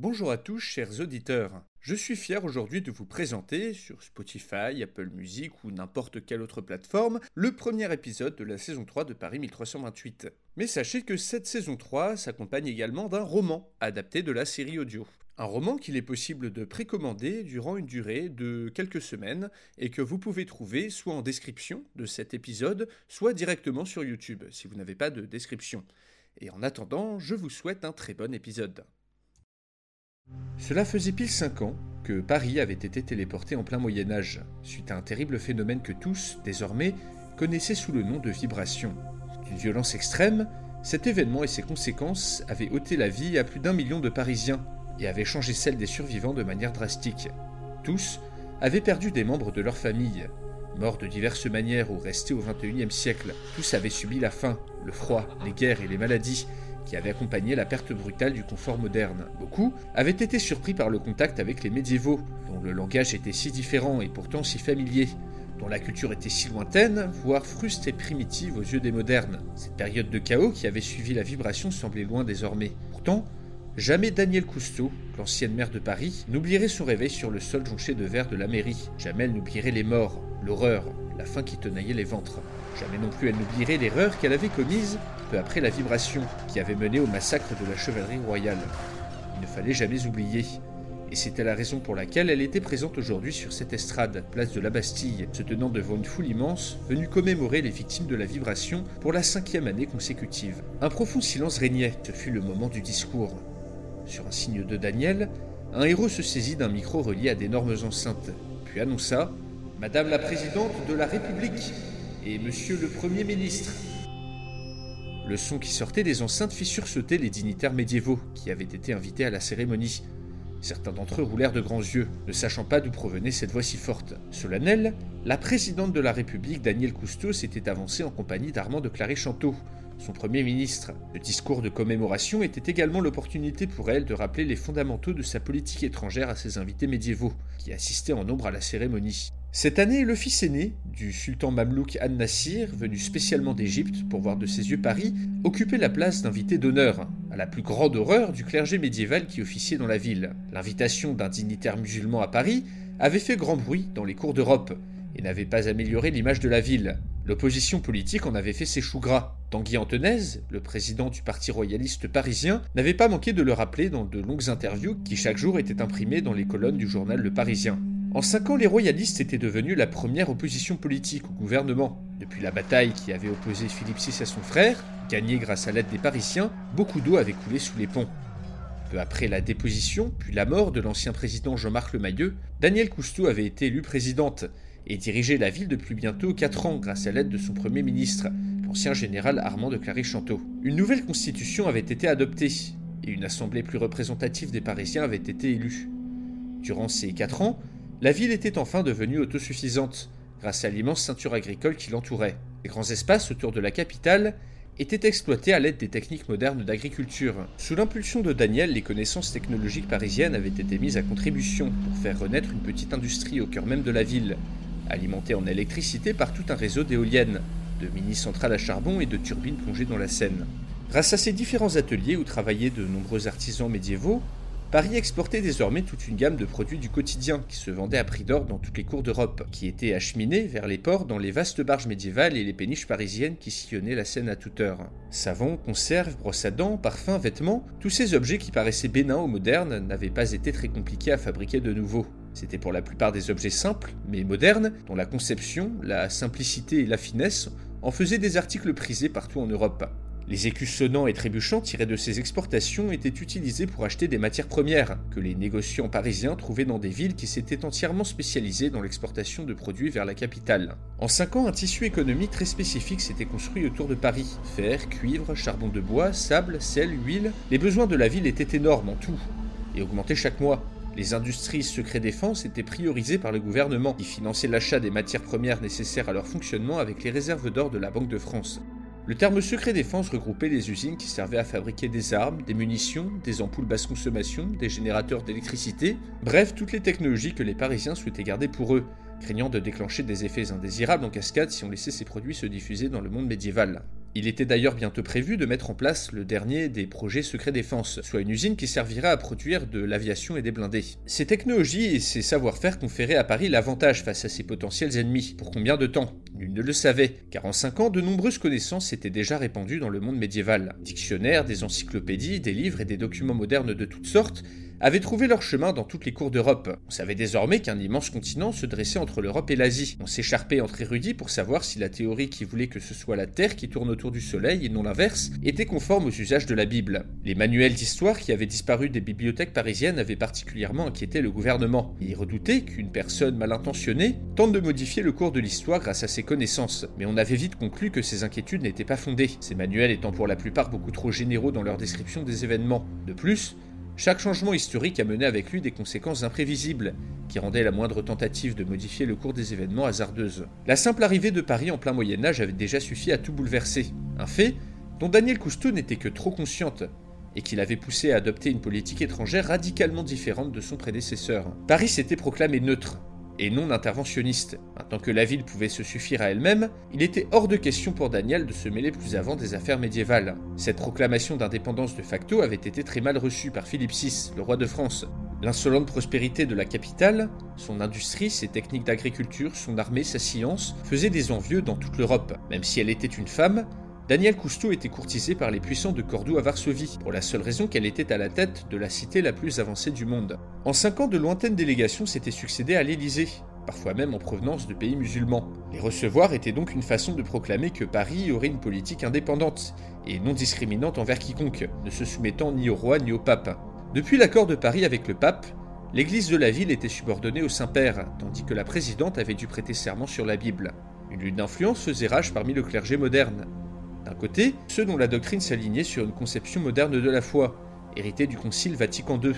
Bonjour à tous, chers auditeurs. Je suis fier aujourd'hui de vous présenter, sur Spotify, Apple Music ou n'importe quelle autre plateforme, le premier épisode de la saison 3 de Paris 1328. Mais sachez que cette saison 3 s'accompagne également d'un roman adapté de la série audio. Un roman qu'il est possible de précommander durant une durée de quelques semaines et que vous pouvez trouver soit en description de cet épisode, soit directement sur YouTube si vous n'avez pas de description. Et en attendant, je vous souhaite un très bon épisode. Cela faisait pile 5 ans que Paris avait été téléporté en plein Moyen Âge, suite à un terrible phénomène que tous, désormais, connaissaient sous le nom de vibration. D'une violence extrême, cet événement et ses conséquences avaient ôté la vie à plus d'un million de Parisiens et avaient changé celle des survivants de manière drastique. Tous avaient perdu des membres de leur famille. Morts de diverses manières ou restés au XXIe siècle, tous avaient subi la faim, le froid, les guerres et les maladies, qui avait accompagné la perte brutale du confort moderne. Beaucoup avaient été surpris par le contact avec les médiévaux, dont le langage était si différent et pourtant si familier, dont la culture était si lointaine, voire fruste et primitive aux yeux des modernes. Cette période de chaos qui avait suivi la vibration semblait loin désormais. Pourtant, Jamais Daniel Cousteau, l'ancienne maire de Paris, n'oublierait son réveil sur le sol jonché de verre de la mairie. Jamais elle n'oublierait les morts, l'horreur, la faim qui tenaillait les ventres. Jamais non plus elle n'oublierait l'erreur qu'elle avait commise peu après la vibration qui avait mené au massacre de la chevalerie royale. Il ne fallait jamais oublier. Et c'était la raison pour laquelle elle était présente aujourd'hui sur cette estrade, place de la Bastille, se tenant devant une foule immense, venue commémorer les victimes de la vibration pour la cinquième année consécutive. Un profond silence régnait, ce fut le moment du discours. Sur un signe de Daniel, un héros se saisit d'un micro relié à d'énormes enceintes, puis annonça Madame la Présidente de la République et Monsieur le Premier ministre. Le son qui sortait des enceintes fit sursauter les dignitaires médiévaux qui avaient été invités à la cérémonie. Certains d'entre eux roulèrent de grands yeux, ne sachant pas d'où provenait cette voix si forte. Solennelle, la présidente de la République, Danielle Cousteau, s'était avancée en compagnie d'Armand de Claré-Chanteau, son Premier ministre. Le discours de commémoration était également l'opportunité pour elle de rappeler les fondamentaux de sa politique étrangère à ses invités médiévaux, qui assistaient en nombre à la cérémonie. Cette année, le fils aîné du sultan mamelouk An-Nassir, venu spécialement d'Égypte pour voir de ses yeux Paris, occupait la place d'invité d'honneur, à la plus grande horreur du clergé médiéval qui officiait dans la ville. L'invitation d'un dignitaire musulman à Paris avait fait grand bruit dans les cours d'Europe et n'avait pas amélioré l'image de la ville. L'opposition politique en avait fait ses choux gras. Tanguy Antonaise, le président du parti royaliste parisien, n'avait pas manqué de le rappeler dans de longues interviews qui chaque jour étaient imprimées dans les colonnes du journal Le Parisien. En cinq ans, les royalistes étaient devenus la première opposition politique au gouvernement. Depuis la bataille qui avait opposé Philippe VI à son frère, gagnée grâce à l'aide des Parisiens, beaucoup d'eau avait coulé sous les ponts. Peu après la déposition, puis la mort de l'ancien président Jean-Marc Lemayeux, Daniel Cousteau avait été élue présidente et dirigeait la ville depuis bientôt 4 ans grâce à l'aide de son premier ministre, l'ancien général Armand de Claré-Chanteau. Une nouvelle constitution avait été adoptée et une assemblée plus représentative des Parisiens avait été élue. Durant ces 4 ans, la ville était enfin devenue autosuffisante grâce à l'immense ceinture agricole qui l'entourait. Les grands espaces autour de la capitale étaient exploités à l'aide des techniques modernes d'agriculture. Sous l'impulsion de Daniel, les connaissances technologiques parisiennes avaient été mises à contribution pour faire renaître une petite industrie au cœur même de la ville, alimenté en électricité par tout un réseau d'éoliennes, de mini-centrales à charbon et de turbines plongées dans la Seine. Grâce à ces différents ateliers où travaillaient de nombreux artisans médiévaux, Paris exportait désormais toute une gamme de produits du quotidien qui se vendaient à prix d'or dans toutes les cours d'Europe, qui étaient acheminés vers les ports dans les vastes barges médiévales et les péniches parisiennes qui sillonnaient la Seine à toute heure. Savons, conserves, brosses à dents, parfums, vêtements, tous ces objets qui paraissaient bénins aux modernes n'avaient pas été très compliqués à fabriquer de nouveau. C'était pour la plupart des objets simples, mais modernes, dont la conception, la simplicité et la finesse en faisaient des articles prisés partout en Europe. Les écus sonnants et trébuchants tirés de ces exportations étaient utilisés pour acheter des matières premières, que les négociants parisiens trouvaient dans des villes qui s'étaient entièrement spécialisées dans l'exportation de produits vers la capitale. En cinq ans, un tissu économique très spécifique s'était construit autour de Paris. Fer, cuivre, charbon de bois, sable, sel, huile, les besoins de la ville étaient énormes en tout, et augmentaient chaque mois. Les industries secret défense étaient priorisées par le gouvernement, qui finançait l'achat des matières premières nécessaires à leur fonctionnement avec les réserves d'or de la Banque de France. Le terme secret défense regroupait les usines qui servaient à fabriquer des armes, des munitions, des ampoules basse consommation, des générateurs d'électricité, bref, toutes les technologies que les Parisiens souhaitaient garder pour eux, craignant de déclencher des effets indésirables en cascade si on laissait ces produits se diffuser dans le monde médiéval. Il était d'ailleurs bientôt prévu de mettre en place le dernier des projets secret défense, soit une usine qui servira à produire de l'aviation et des blindés. Ces technologies et ces savoir-faire conféraient à Paris l'avantage face à ses potentiels ennemis. Pour combien de temps? Nul ne le savait, car en 5 ans, de nombreuses connaissances s'étaient déjà répandues dans le monde médiéval. Dictionnaires, des encyclopédies, des livres et des documents modernes de toutes sortes avaient trouvé leur chemin dans toutes les cours d'Europe. On savait désormais qu'un immense continent se dressait entre l'Europe et l'Asie. On s'écharpait entre érudits pour savoir si la théorie qui voulait que ce soit la Terre qui tourne autour du Soleil et non l'inverse était conforme aux usages de la Bible. Les manuels d'histoire qui avaient disparu des bibliothèques parisiennes avaient particulièrement inquiété le gouvernement. Il redoutait qu'une personne mal intentionnée tente de modifier le cours de l'histoire grâce à ses connaissances. Mais on avait vite conclu que ces inquiétudes n'étaient pas fondées, ces manuels étant pour la plupart beaucoup trop généraux dans leur description des événements. De plus, chaque changement historique amenait avec lui des conséquences imprévisibles, qui rendaient la moindre tentative de modifier le cours des événements hasardeuse. La simple arrivée de Paris en plein Moyen Âge avait déjà suffi à tout bouleverser, un fait dont Daniel Cousteau n'était que trop consciente, et qui l'avait poussé à adopter une politique étrangère radicalement différente de son prédécesseur. Paris s'était proclamé neutre, et non interventionniste. Maintenant que la ville pouvait se suffire à elle-même, il était hors de question pour Daniel de se mêler plus avant des affaires médiévales. Cette proclamation d'indépendance de facto avait été très mal reçue par Philippe VI, le roi de France. L'insolente prospérité de la capitale, son industrie, ses techniques d'agriculture, son armée, sa science, faisaient des envieux dans toute l'Europe. Même si elle était une femme, Daniel Cousteau était courtisé par les puissants de Cordoue à Varsovie, pour la seule raison qu'elle était à la tête de la cité la plus avancée du monde. En cinq ans, de lointaines délégations s'étaient succédées à l'Élysée, parfois même en provenance de pays musulmans. Les recevoir était donc une façon de proclamer que Paris aurait une politique indépendante, et non discriminante envers quiconque, ne se soumettant ni au roi ni au pape. Depuis l'accord de Paris avec le pape, l'église de la ville était subordonnée au Saint-Père, tandis que la présidente avait dû prêter serment sur la Bible. Une lutte d'influence faisait rage parmi le clergé moderne, d'un côté, ceux dont la doctrine s'alignait sur une conception moderne de la foi, héritée du Concile Vatican II,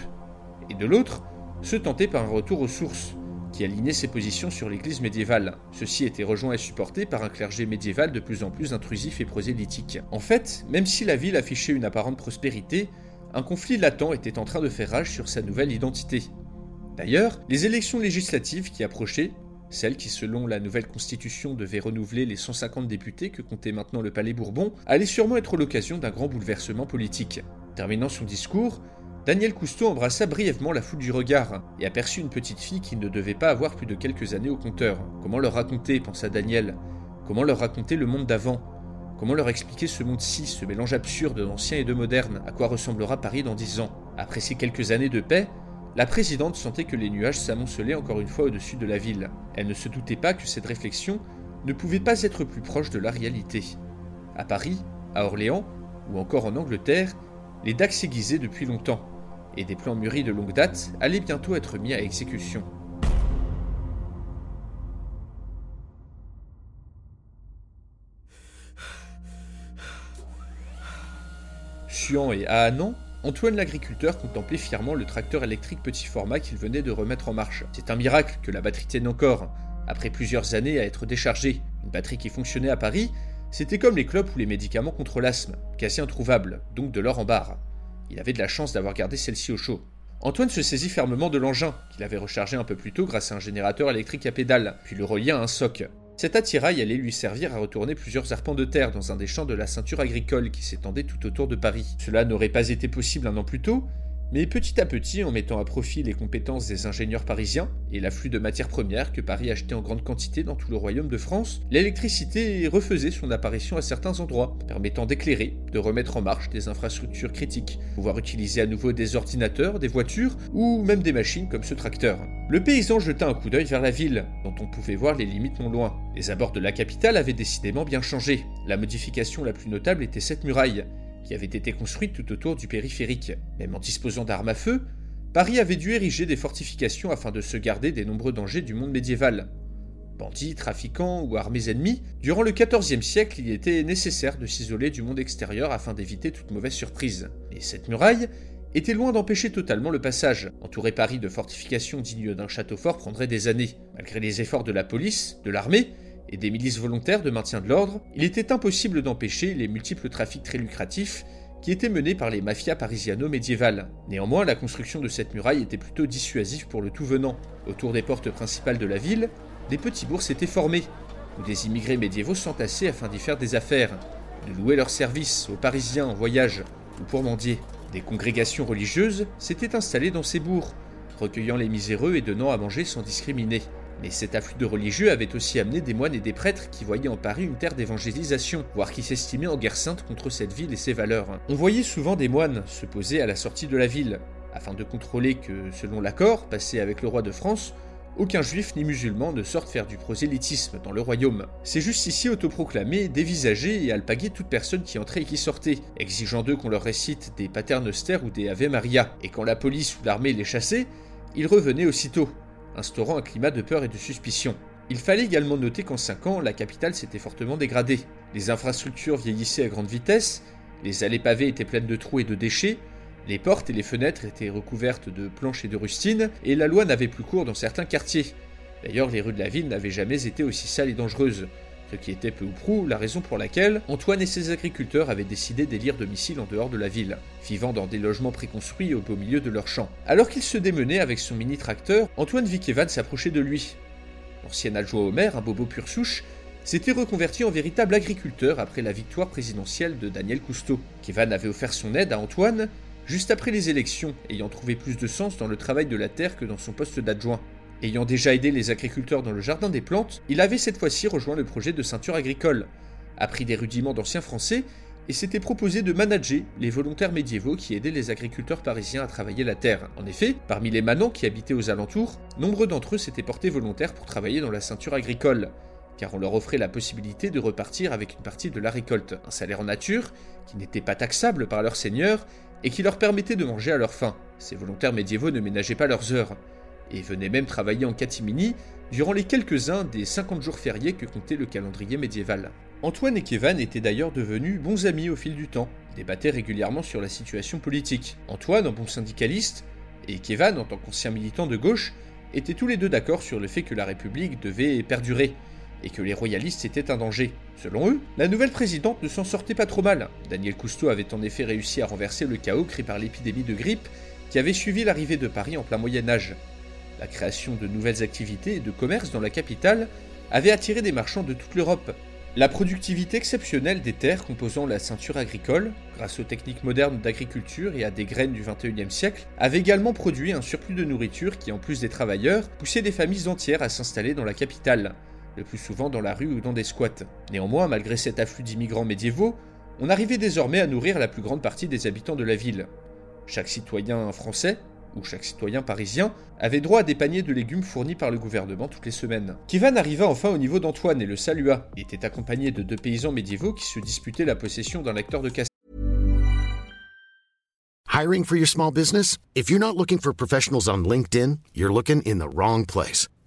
et de l'autre, ceux tentés par un retour aux sources, qui alignait ses positions sur l'Église médiévale. Ceci était rejoint et supporté par un clergé médiéval de plus en plus intrusif et prosélytique. En fait, même si la ville affichait une apparente prospérité, un conflit latent était en train de faire rage sur sa nouvelle identité. D'ailleurs, les élections législatives qui approchaient celle qui, selon la nouvelle constitution, devait renouveler les 150 députés que comptait maintenant le Palais Bourbon, allait sûrement être l'occasion d'un grand bouleversement politique. Terminant son discours, Daniel Cousteau embrassa brièvement la foule du regard et aperçut une petite fille qui ne devait pas avoir plus de quelques années au compteur. Comment leur raconter, pensa Daniel Comment leur raconter le monde d'avant Comment leur expliquer ce monde-ci, ce mélange absurde d'ancien et de moderne À quoi ressemblera Paris dans dix ans? Après ces quelques années de paix, la présidente sentait que les nuages s'amoncelaient encore une fois au-dessus de la ville. Elle ne se doutait pas que cette réflexion ne pouvait pas être plus proche de la réalité. À Paris, à Orléans ou encore en Angleterre, les dacs s'aiguisaient depuis longtemps, et des plans mûris de longue date allaient bientôt être mis à exécution. Suant et Ahanan, Antoine l'agriculteur contemplait fièrement le tracteur électrique petit format qu'il venait de remettre en marche. C'est un miracle que la batterie tienne encore, après plusieurs années à être déchargée. Une batterie qui fonctionnait à Paris, c'était comme les clopes ou les médicaments contre l'asthme, quasi introuvables, donc de l'or en barre. Il avait de la chance d'avoir gardé celle-ci au chaud. Antoine se saisit fermement de l'engin, qu'il avait rechargé un peu plus tôt grâce à un générateur électrique à pédale, puis le relia à un soc. Cet attirail allait lui servir à retourner plusieurs arpents de terre dans un des champs de la ceinture agricole qui s'étendait tout autour de Paris. Cela n'aurait pas été possible un an plus tôt, Mais petit à petit, en mettant à profit les compétences des ingénieurs parisiens et l'afflux de matières premières que Paris achetait en grande quantité dans tout le royaume de France, l'électricité refaisait son apparition à certains endroits, permettant d'éclairer, de remettre en marche des infrastructures critiques, pouvoir utiliser à nouveau des ordinateurs, des voitures ou même des machines comme ce tracteur. Le paysan jeta un coup d'œil vers la ville, dont on pouvait voir les limites non loin. Les abords de la capitale avaient décidément bien changé. La modification la plus notable était cette muraille, qui avait été construite tout autour du périphérique. Même en disposant d'armes à feu, Paris avait dû ériger des fortifications afin de se garder des nombreux dangers du monde médiéval. Bandits, trafiquants ou armées ennemies, durant le XIVe siècle, il était nécessaire de s'isoler du monde extérieur afin d'éviter toute mauvaise surprise. Et cette muraille était loin d'empêcher totalement le passage. Entourer Paris de fortifications dignes d'un château fort prendrait des années. Malgré les efforts de la police, de l'armée et des milices volontaires de maintien de l'ordre, il était impossible d'empêcher les multiples trafics très lucratifs qui étaient menés par les mafias parisiano-médiévales. Néanmoins, la construction de cette muraille était plutôt dissuasive pour le tout venant. Autour des portes principales de la ville, des petits bourgs s'étaient formés, où des immigrés médiévaux s'entassaient afin d'y faire des affaires, de louer leurs services aux Parisiens en voyage ou pour mendier. Des congrégations religieuses s'étaient installées dans ces bourgs, recueillant les miséreux et donnant à manger sans discriminer. Mais cet afflux de religieux avait aussi amené des moines et des prêtres qui voyaient en Paris une terre d'évangélisation, voire qui s'estimaient en guerre sainte contre cette ville et ses valeurs. On voyait souvent des moines se poser à la sortie de la ville, afin de contrôler que, selon l'accord passé avec le roi de France, aucun juif ni musulman ne sorte faire du prosélytisme dans le royaume. Ces justiciers autoproclamés dévisageaient et alpaguaient toute personne qui entrait et qui sortait, exigeant d'eux qu'on leur récite des paternosters ou des Ave Maria, et quand la police ou l'armée les chassait, ils revenaient aussitôt, instaurant un climat de peur et de suspicion. Il fallait également noter qu'en 5 ans, la capitale s'était fortement dégradée. Les infrastructures vieillissaient à grande vitesse, les allées pavées étaient pleines de trous et de déchets, les portes et les fenêtres étaient recouvertes de planches et de rustines, et la loi n'avait plus cours dans certains quartiers. D'ailleurs, les rues de la ville n'avaient jamais été aussi sales et dangereuses, ce qui était peu ou prou la raison pour laquelle Antoine et ses agriculteurs avaient décidé d'élire domicile en dehors de la ville, vivant dans des logements préconstruits au beau milieu de leurs champs. Alors qu'il se démenait avec son mini-tracteur, Antoine vit s'approcher de lui. L'ancien adjoint au maire, un bobo pur souche, s'était reconverti en véritable agriculteur après la victoire présidentielle de Daniel Cousteau. Kevan avait offert son aide à Antoine juste après les élections, ayant trouvé plus de sens dans le travail de la terre que dans son poste d'adjoint. Ayant déjà aidé les agriculteurs dans le jardin des plantes, il avait cette fois-ci rejoint le projet de ceinture agricole, appris des rudiments d'anciens français et s'était proposé de manager les volontaires médiévaux qui aidaient les agriculteurs parisiens à travailler la terre. En effet, parmi les manants qui habitaient aux alentours, nombreux d'entre eux s'étaient portés volontaires pour travailler dans la ceinture agricole, car on leur offrait la possibilité de repartir avec une partie de la récolte, un salaire en nature qui n'était pas taxable par leur seigneur et qui leur permettait de manger à leur faim. Ces volontaires médiévaux ne ménageaient pas leurs heures, et venaient même travailler en catimini durant les quelques-uns des 50 jours fériés que comptait le calendrier médiéval. Antoine et Kevan étaient d'ailleurs devenus bons amis au fil du temps, débattaient régulièrement sur la situation politique. Antoine, en bon syndicaliste, et Kevan, en tant qu'ancien militant de gauche, étaient tous les deux d'accord sur le fait que la République devait perdurer, et que les royalistes étaient un danger. Selon eux, la nouvelle présidente ne s'en sortait pas trop mal. Daniel Cousteau avait en effet réussi à renverser le chaos créé par l'épidémie de grippe qui avait suivi l'arrivée de Paris en plein Moyen Âge. La création de nouvelles activités et de commerce dans la capitale avait attiré des marchands de toute l'Europe. La productivité exceptionnelle des terres composant la ceinture agricole, grâce aux techniques modernes d'agriculture et à des graines du XXIe siècle, avait également produit un surplus de nourriture qui, en plus des travailleurs, poussait des familles entières à s'installer dans la capitale le plus souvent dans la rue ou dans des squats. Néanmoins, malgré cet afflux d'immigrants médiévaux, on arrivait désormais à nourrir la plus grande partie des habitants de la ville. Chaque citoyen français, ou chaque citoyen parisien, avait droit à des paniers de légumes fournis par le gouvernement toutes les semaines. Kivan arriva enfin au niveau d'Antoine et le salua. Il était accompagné de deux paysans médiévaux qui se disputaient la possession d'un lecteur de cassette. Hiring for your small business? If you're not looking for professionals on LinkedIn, you're looking in the wrong place.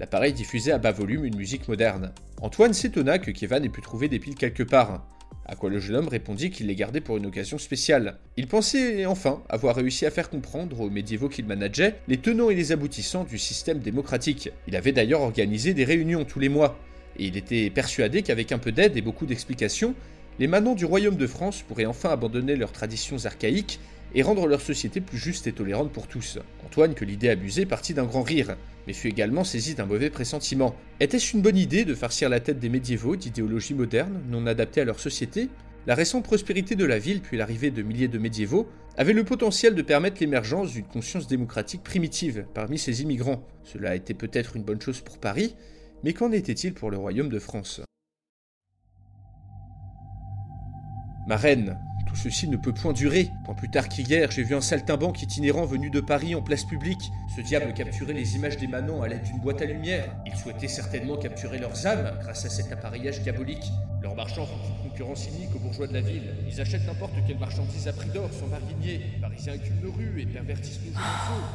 L'appareil diffusait à bas volume une musique moderne. Antoine s'étonna que Kevin ait pu trouver des piles quelque part. À quoi le jeune homme répondit qu'il les gardait pour une occasion spéciale. Il pensait enfin avoir réussi à faire comprendre aux médiévaux qu'il manageait les tenants et les aboutissants du système démocratique. Il avait d'ailleurs organisé des réunions tous les mois, et il était persuadé qu'avec un peu d'aide et beaucoup d'explications, les manants du royaume de France pourraient enfin abandonner leurs traditions archaïques et rendre leur société plus juste et tolérante pour tous. Antoine, que l'idée abusée, partit d'un grand rire, mais fut également saisi d'un mauvais pressentiment. Était-ce une bonne idée de farcir la tête des médiévaux d'idéologies modernes, non adaptées à leur société? La récente prospérité de la ville, puis l'arrivée de milliers de médiévaux, avait le potentiel de permettre l'émergence d'une conscience démocratique primitive parmi ces immigrants. Cela était peut-être une bonne chose pour Paris, mais qu'en était-il pour le royaume de France? Ma tout ceci ne peut point durer. Point plus tard qu'hier, j'ai vu un saltimbanque itinérant venu de Paris en place publique. Ce diable capturait les images des manants à l'aide d'une boîte à lumière. Il souhaitait certainement capturer leurs âmes grâce à cet appareillage diabolique. Leurs marchands font une concurrence inique aux bourgeois de la ville. Ils achètent n'importe quelle marchandise à prix d'or sans barguigner. Les Parisiens éculent nos rues et pervertissent nos jours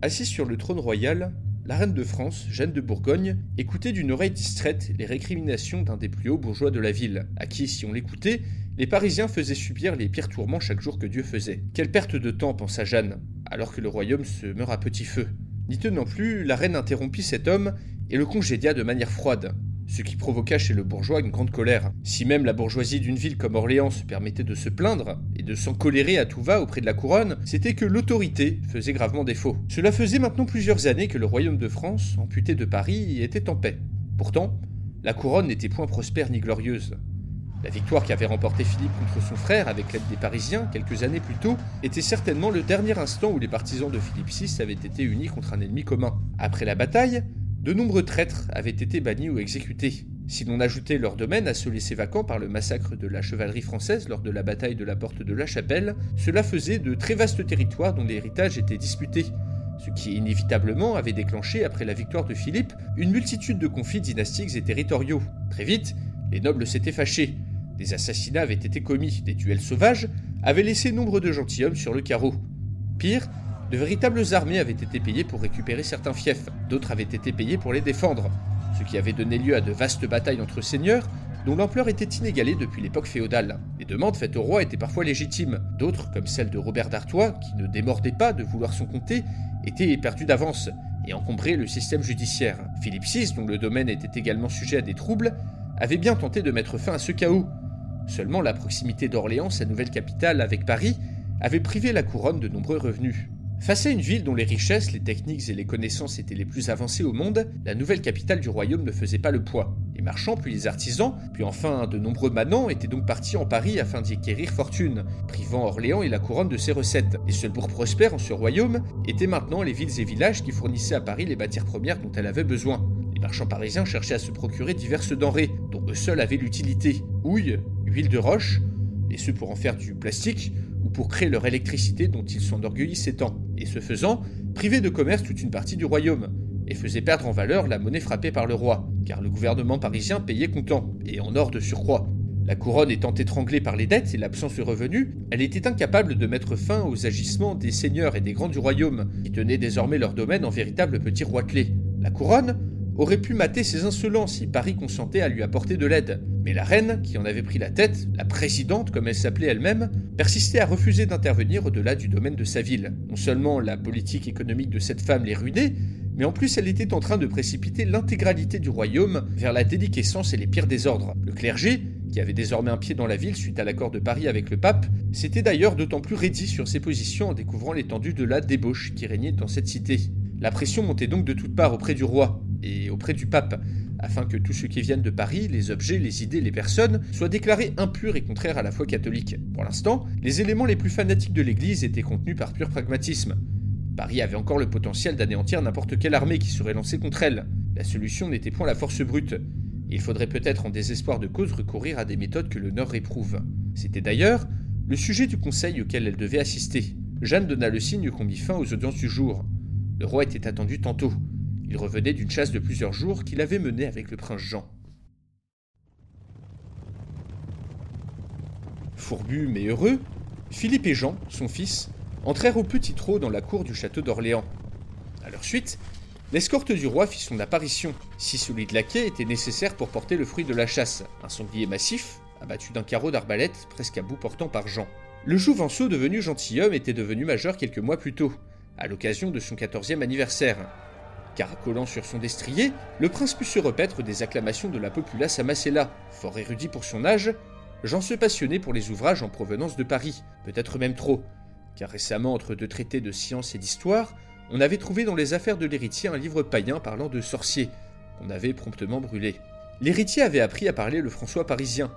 Assis sur le trône royal, la reine de France, Jeanne de Bourgogne, écoutait d'une oreille distraite les récriminations d'un des plus hauts bourgeois de la ville, à qui, si on l'écoutait, les Parisiens faisaient subir les pires tourments chaque jour que Dieu faisait. Quelle perte de temps, pensa Jeanne, alors que le royaume se meurt à petit feu. N'y tenant plus, la reine interrompit cet homme et le congédia de manière froide, ce qui provoqua chez le bourgeois une grande colère. Si même la bourgeoisie d'une ville comme Orléans se permettait de se plaindre et de s'en colérer à tout va auprès de la couronne, c'était que l'autorité faisait gravement défaut. Cela faisait maintenant plusieurs années que le royaume de France, amputé de Paris, était en paix. Pourtant, la couronne n'était point prospère ni glorieuse. La victoire qu'avait remporté Philippe contre son frère avec l'aide des Parisiens quelques années plus tôt était certainement le dernier instant où les partisans de Philippe VI avaient été unis contre un ennemi commun. Après la bataille, de nombreux traîtres avaient été bannis ou exécutés. Si l'on ajoutait leur domaine à ceux laissés vacants par le massacre de la chevalerie française lors de la bataille de la porte de la Chapelle, cela faisait de très vastes territoires dont l'héritage était disputé, ce qui inévitablement avait déclenché, après la victoire de Philippe, une multitude de conflits dynastiques et territoriaux. Très vite, les nobles s'étaient fâchés, des assassinats avaient été commis, des duels sauvages avaient laissé nombre de gentilshommes sur le carreau. Pire, de véritables armées avaient été payées pour récupérer certains fiefs, d'autres avaient été payées pour les défendre, ce qui avait donné lieu à de vastes batailles entre seigneurs dont l'ampleur était inégalée depuis l'époque féodale. Les demandes faites au roi étaient parfois légitimes, d'autres, comme celle de Robert d'Artois, qui ne démordait pas de vouloir son comté, étaient perdues d'avance et encombraient le système judiciaire. Philippe VI, dont le domaine était également sujet à des troubles, avait bien tenté de mettre fin à ce chaos, Seulement la proximité d'Orléans, sa nouvelle capitale avec Paris, avait privé la couronne de nombreux revenus. Face à une ville dont les richesses, les techniques et les connaissances étaient les plus avancées au monde, la nouvelle capitale du royaume ne faisait pas le poids. Les marchands, puis les artisans, puis enfin de nombreux manants étaient donc partis en Paris afin d'y acquérir fortune, privant Orléans et la couronne de ses recettes. Les seuls bourgs prospères en ce royaume étaient maintenant les villes et villages qui fournissaient à Paris les matières premières dont elle avait besoin. Les marchands parisiens cherchaient à se procurer diverses denrées, dont eux seuls avaient l'utilité. Houille, huile de roche, et ce pour en faire du plastique, ou pour créer leur électricité dont ils s'enorgueillissaient tant, et ce faisant, priver de commerce toute une partie du royaume, et faisait perdre en valeur la monnaie frappée par le roi, car le gouvernement parisien payait comptant, et en or de surcroît. La couronne étant étranglée par les dettes et l'absence de revenus, elle était incapable de mettre fin aux agissements des seigneurs et des grands du royaume, qui tenaient désormais leur domaine en véritable petit clés. La couronne aurait pu mater ses insolents si Paris consentait à lui apporter de l'aide. Mais la reine, qui en avait pris la tête, la présidente comme elle s'appelait elle-même, persistait à refuser d'intervenir au-delà du domaine de sa ville. Non seulement la politique économique de cette femme les ruinait, mais en plus elle était en train de précipiter l'intégralité du royaume vers la déliquescence et les pires désordres. Le clergé, qui avait désormais un pied dans la ville suite à l'accord de Paris avec le pape, s'était d'ailleurs d'autant plus raidi sur ses positions en découvrant l'étendue de la débauche qui régnait dans cette cité. La pression montait donc de toutes parts auprès du roi, et auprès du pape, afin que tous ceux qui viennent de Paris, les objets, les idées, les personnes, soient déclarés impurs et contraires à la foi catholique. Pour l'instant, les éléments les plus fanatiques de l'Église étaient contenus par pur pragmatisme. Paris avait encore le potentiel d'anéantir n'importe quelle armée qui serait lancée contre elle. La solution n'était point la force brute. Il faudrait peut-être en désespoir de cause recourir à des méthodes que le Nord réprouve. C'était d'ailleurs le sujet du conseil auquel elle devait assister. Jeanne donna le signe qu'on mit fin aux audiences du jour. Le roi était attendu tantôt. Revenait d'une chasse de plusieurs jours qu'il avait menée avec le prince Jean. Fourbu mais heureux, Philippe et Jean, son fils, entrèrent au petit trot dans la cour du château d'Orléans. À leur suite, l'escorte du roi fit son apparition. Six solides laquais étaient nécessaires pour porter le fruit de la chasse, un sanglier massif, abattu d'un carreau d'arbalète presque à bout portant par Jean. Le Jouvenceau, devenu gentilhomme, était devenu majeur quelques mois plus tôt, à l'occasion de son quatorzième anniversaire. Caracolant sur son destrier, le prince put se repaître des acclamations de la populace à Masséla. Fort érudit pour son âge, Jean se passionnait pour les ouvrages en provenance de Paris, peut-être même trop, car récemment, entre deux traités de science et d'histoire, on avait trouvé dans les affaires de l'héritier un livre païen parlant de sorciers, qu'on avait promptement brûlé. L'héritier avait appris à parler le François parisien,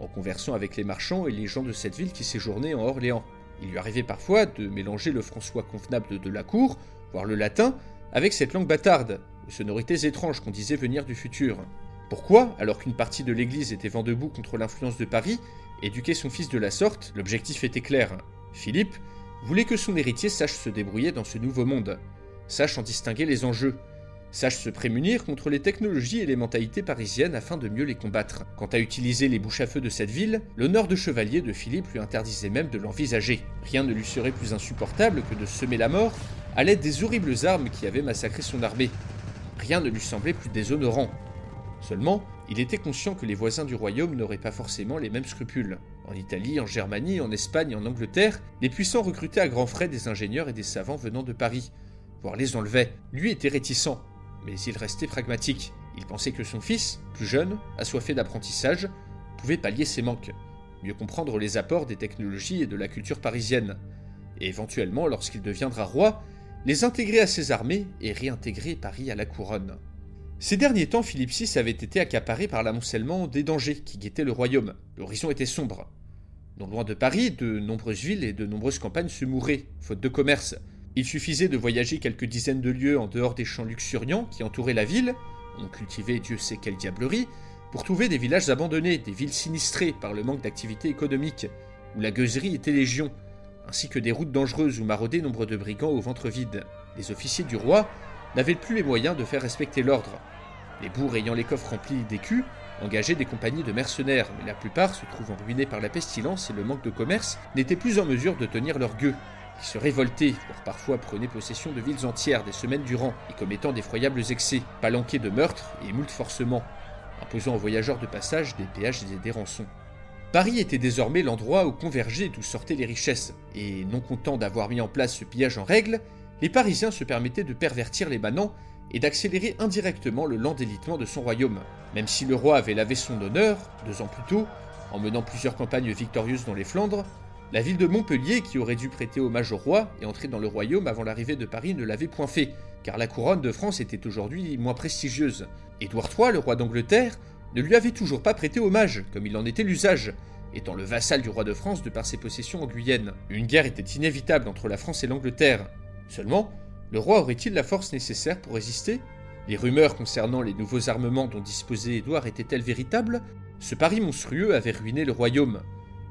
en conversant avec les marchands et les gens de cette ville qui séjournaient en Orléans. Il lui arrivait parfois de mélanger le François convenable de la cour, voire le latin, avec cette langue bâtarde, aux sonorités étranges qu'on disait venir du futur. Pourquoi, alors qu'une partie de l'Église était vent debout contre l'influence de Paris, éduquer son fils de la sorte, l'objectif était clair. Philippe voulait que son héritier sache se débrouiller dans ce nouveau monde, sache en distinguer les enjeux, sache se prémunir contre les technologies et les mentalités parisiennes afin de mieux les combattre. Quant à utiliser les bouches à feu de cette ville, l'honneur de chevalier de Philippe lui interdisait même de l'envisager. Rien ne lui serait plus insupportable que de semer la mort à l'aide des horribles armes qui avaient massacré son armée. Rien ne lui semblait plus déshonorant. Seulement, il était conscient que les voisins du royaume n'auraient pas forcément les mêmes scrupules. En Italie, en Germanie, en Espagne, en Angleterre, les puissants recrutaient à grands frais des ingénieurs et des savants venant de Paris, voire les enlevaient. Lui était réticent, mais il restait pragmatique. Il pensait que son fils, plus jeune, assoiffé d'apprentissage, pouvait pallier ses manques, mieux comprendre les apports des technologies et de la culture parisienne, et éventuellement, lorsqu'il deviendra roi, les intégrer à ses armées et réintégrer Paris à la couronne. Ces derniers temps, Philippe VI avait été accaparé par l'amoncellement des dangers qui guettaient le royaume. L'horizon était sombre. Non loin de Paris, de nombreuses villes et de nombreuses campagnes se mouraient, faute de commerce, il suffisait de voyager quelques dizaines de lieues en dehors des champs luxuriants qui entouraient la ville, on cultivait Dieu sait quelle diablerie, pour trouver des villages abandonnés, des villes sinistrées par le manque d'activité économique, où la gueuserie était légion, ainsi que des routes dangereuses où maraudaient nombre de brigands au ventre vide. Les officiers du roi n'avaient plus les moyens de faire respecter l'ordre. Les bourgs ayant les coffres remplis d'écus engageaient des compagnies de mercenaires, mais la plupart, se trouvant ruinés par la pestilence et le manque de commerce, n'étaient plus en mesure de tenir leur gueux qui se révoltaient, voire parfois prenaient possession de villes entières des semaines durant, et commettant d'effroyables excès, palanqués de meurtres et moult forcements, imposant aux voyageurs de passage des péages et des rançons. Paris était désormais l'endroit où convergeaient et d'où sortaient les richesses, et non content d'avoir mis en place ce pillage en règle, les Parisiens se permettaient de pervertir les manants et d'accélérer indirectement le lent délitement de son royaume. Même si le roi avait lavé son honneur, deux ans plus tôt, en menant plusieurs campagnes victorieuses dans les Flandres, la ville de Montpellier, qui aurait dû prêter hommage au roi et entrer dans le royaume avant l'arrivée de Paris, ne l'avait point fait, car la couronne de France était aujourd'hui moins prestigieuse. Édouard III, le roi d'Angleterre, ne lui avait toujours pas prêté hommage, comme il en était l'usage, étant le vassal du roi de France de par ses possessions en Guyenne. Une guerre était inévitable entre la France et l'Angleterre. Seulement, le roi aurait-il la force nécessaire pour résister? Les rumeurs concernant les nouveaux armements dont disposait Édouard étaient-elles véritables? Ce pari monstrueux avait ruiné le royaume,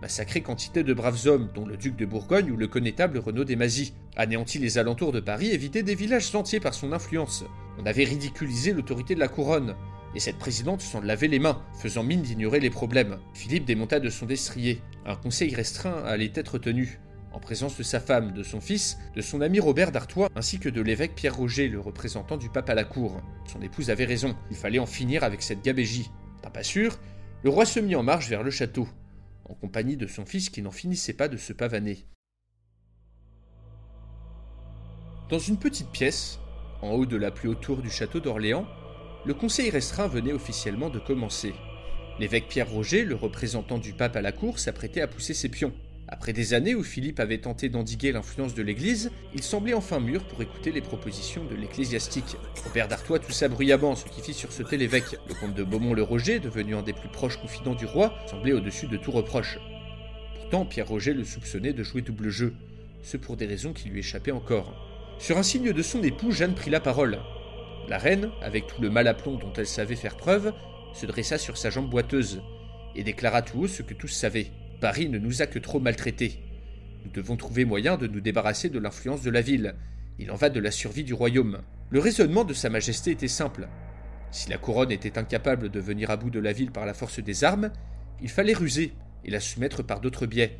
massacré quantité de braves hommes, dont le duc de Bourgogne ou le connétable Renaud des Mazis, anéanti les alentours de Paris et vidé des villages entiers par son influence. On avait ridiculisé l'autorité de la couronne, et cette présidente s'en lavait les mains, faisant mine d'ignorer les problèmes. Philippe démonta de son destrier. Un conseil restreint allait être tenu, en présence de sa femme, de son fils, de son ami Robert d'Artois, ainsi que de l'évêque Pierre Roger, le représentant du pape à la cour. Son épouse avait raison, il fallait en finir avec cette gabégie. pas sûr, le roi se mit en marche vers le château en compagnie de son fils qui n'en finissait pas de se pavaner. Dans une petite pièce, en haut de la plus haute tour du château d'Orléans, le conseil restreint venait officiellement de commencer. L'évêque Pierre Roger, le représentant du pape à la cour, s'apprêtait à pousser ses pions. Après des années où Philippe avait tenté d'endiguer l'influence de l'Église, il semblait enfin mûr pour écouter les propositions de l'ecclésiastique. Robert d'Artois toussa bruyamment, ce qui fit sursauter l'évêque. Le comte de Beaumont-le-Roger, devenu un des plus proches confidents du roi, semblait au-dessus de tout reproche. Pourtant, Pierre Roger le soupçonnait de jouer double jeu, ce pour des raisons qui lui échappaient encore. Sur un signe de son époux, Jeanne prit la parole. La reine, avec tout le mal aplomb dont elle savait faire preuve, se dressa sur sa jambe boiteuse et déclara tout haut ce que tous savaient. Paris ne nous a que trop maltraités. Nous devons trouver moyen de nous débarrasser de l'influence de la ville. Il en va de la survie du royaume. Le raisonnement de Sa Majesté était simple. Si la couronne était incapable de venir à bout de la ville par la force des armes, il fallait ruser et la soumettre par d'autres biais.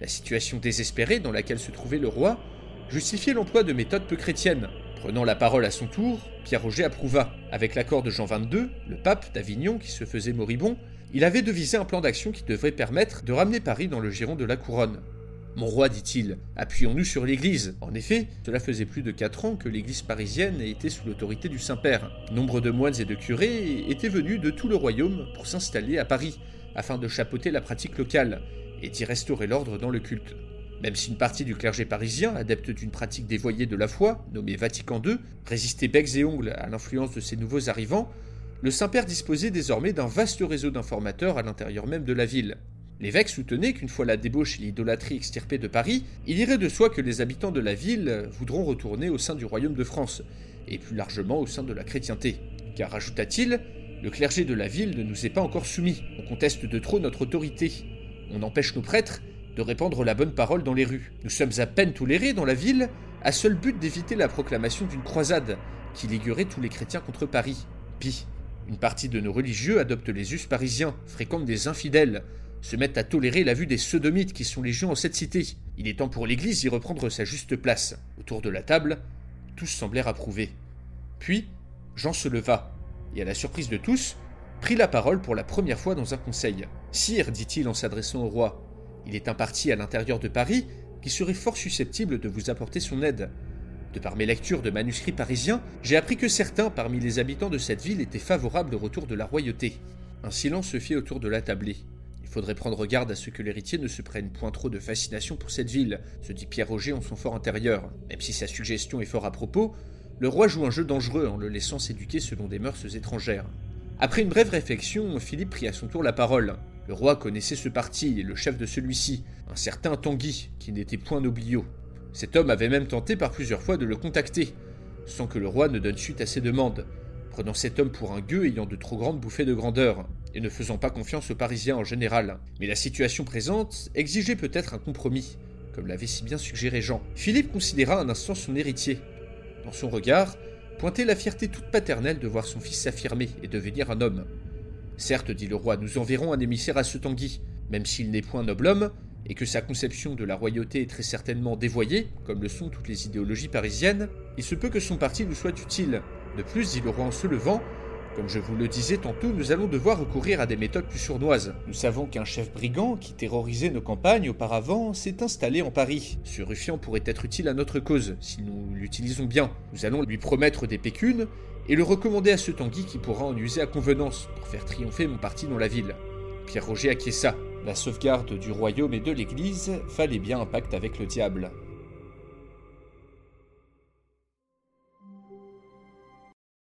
La situation désespérée dans laquelle se trouvait le roi justifiait l'emploi de méthodes peu chrétiennes. Prenant la parole à son tour, Pierre Roger approuva. Avec l'accord de Jean XXII, le pape d'Avignon qui se faisait moribond, il avait devisé un plan d'action qui devrait permettre de ramener Paris dans le giron de la couronne. Mon roi, dit-il, appuyons-nous sur l'Église. En effet, cela faisait plus de quatre ans que l'Église parisienne était sous l'autorité du Saint-Père. Nombre de moines et de curés étaient venus de tout le royaume pour s'installer à Paris, afin de chapeauter la pratique locale et d'y restaurer l'ordre dans le culte. Même si une partie du clergé parisien, adepte d'une pratique dévoyée de la foi, nommée Vatican II, résistait becs et ongles à l'influence de ces nouveaux arrivants, le Saint-Père disposait désormais d'un vaste réseau d'informateurs à l'intérieur même de la ville. L'évêque soutenait qu'une fois la débauche et l'idolâtrie extirpées de Paris, il irait de soi que les habitants de la ville voudront retourner au sein du royaume de France, et plus largement au sein de la chrétienté. Car, ajouta-t-il, le clergé de la ville ne nous est pas encore soumis, on conteste de trop notre autorité, on empêche nos prêtres de répandre la bonne parole dans les rues. Nous sommes à peine tolérés dans la ville, à seul but d'éviter la proclamation d'une croisade qui liguerait tous les chrétiens contre Paris. Pis, une partie de nos religieux adoptent les us parisiens, fréquentent des infidèles, se mettent à tolérer la vue des sodomites qui sont légions en cette cité. Il est temps pour l'Église d'y reprendre sa juste place. Autour de la table, tous semblèrent approuver. Puis, Jean se leva, et à la surprise de tous, prit la parole pour la première fois dans un conseil. Sire, dit-il en s'adressant au roi, il est un parti à l'intérieur de Paris qui serait fort susceptible de vous apporter son aide. De par mes lectures de manuscrits parisiens, j'ai appris que certains parmi les habitants de cette ville étaient favorables au retour de la royauté. Un silence se fit autour de la tablée. Il faudrait prendre garde à ce que l'héritier ne se prenne point trop de fascination pour cette ville, se dit Pierre Roger en son fort intérieur. Même si sa suggestion est fort à propos, le roi joue un jeu dangereux en le laissant s'éduquer selon des mœurs étrangères. Après une brève réflexion, Philippe prit à son tour la parole. Le roi connaissait ce parti et le chef de celui-ci, un certain Tanguy, qui n'était point noblio. Cet homme avait même tenté par plusieurs fois de le contacter, sans que le roi ne donne suite à ses demandes, prenant cet homme pour un gueux ayant de trop grandes bouffées de grandeur, et ne faisant pas confiance aux Parisiens en général. Mais la situation présente exigeait peut-être un compromis, comme l'avait si bien suggéré Jean. Philippe considéra un instant son héritier. Dans son regard, pointait la fierté toute paternelle de voir son fils s'affirmer et devenir un homme. Certes, dit le roi, nous enverrons un émissaire à ce Tanguy, même s'il n'est point noble homme, et que sa conception de la royauté est très certainement dévoyée, comme le sont toutes les idéologies parisiennes, il se peut que son parti nous soit utile. De plus, dit le roi en se levant, comme je vous le disais tantôt, nous allons devoir recourir à des méthodes plus sournoises. Nous savons qu'un chef brigand qui terrorisait nos campagnes auparavant s'est installé en Paris. Ce ruffian pourrait être utile à notre cause, si nous l'utilisons bien. Nous allons lui promettre des pécunes et le recommander à ce Tanguy qui pourra en user à convenance pour faire triompher mon parti dans la ville. Pierre Roger acquiesça. La sauvegarde du royaume et de l'Église fallait bien un pacte avec le diable.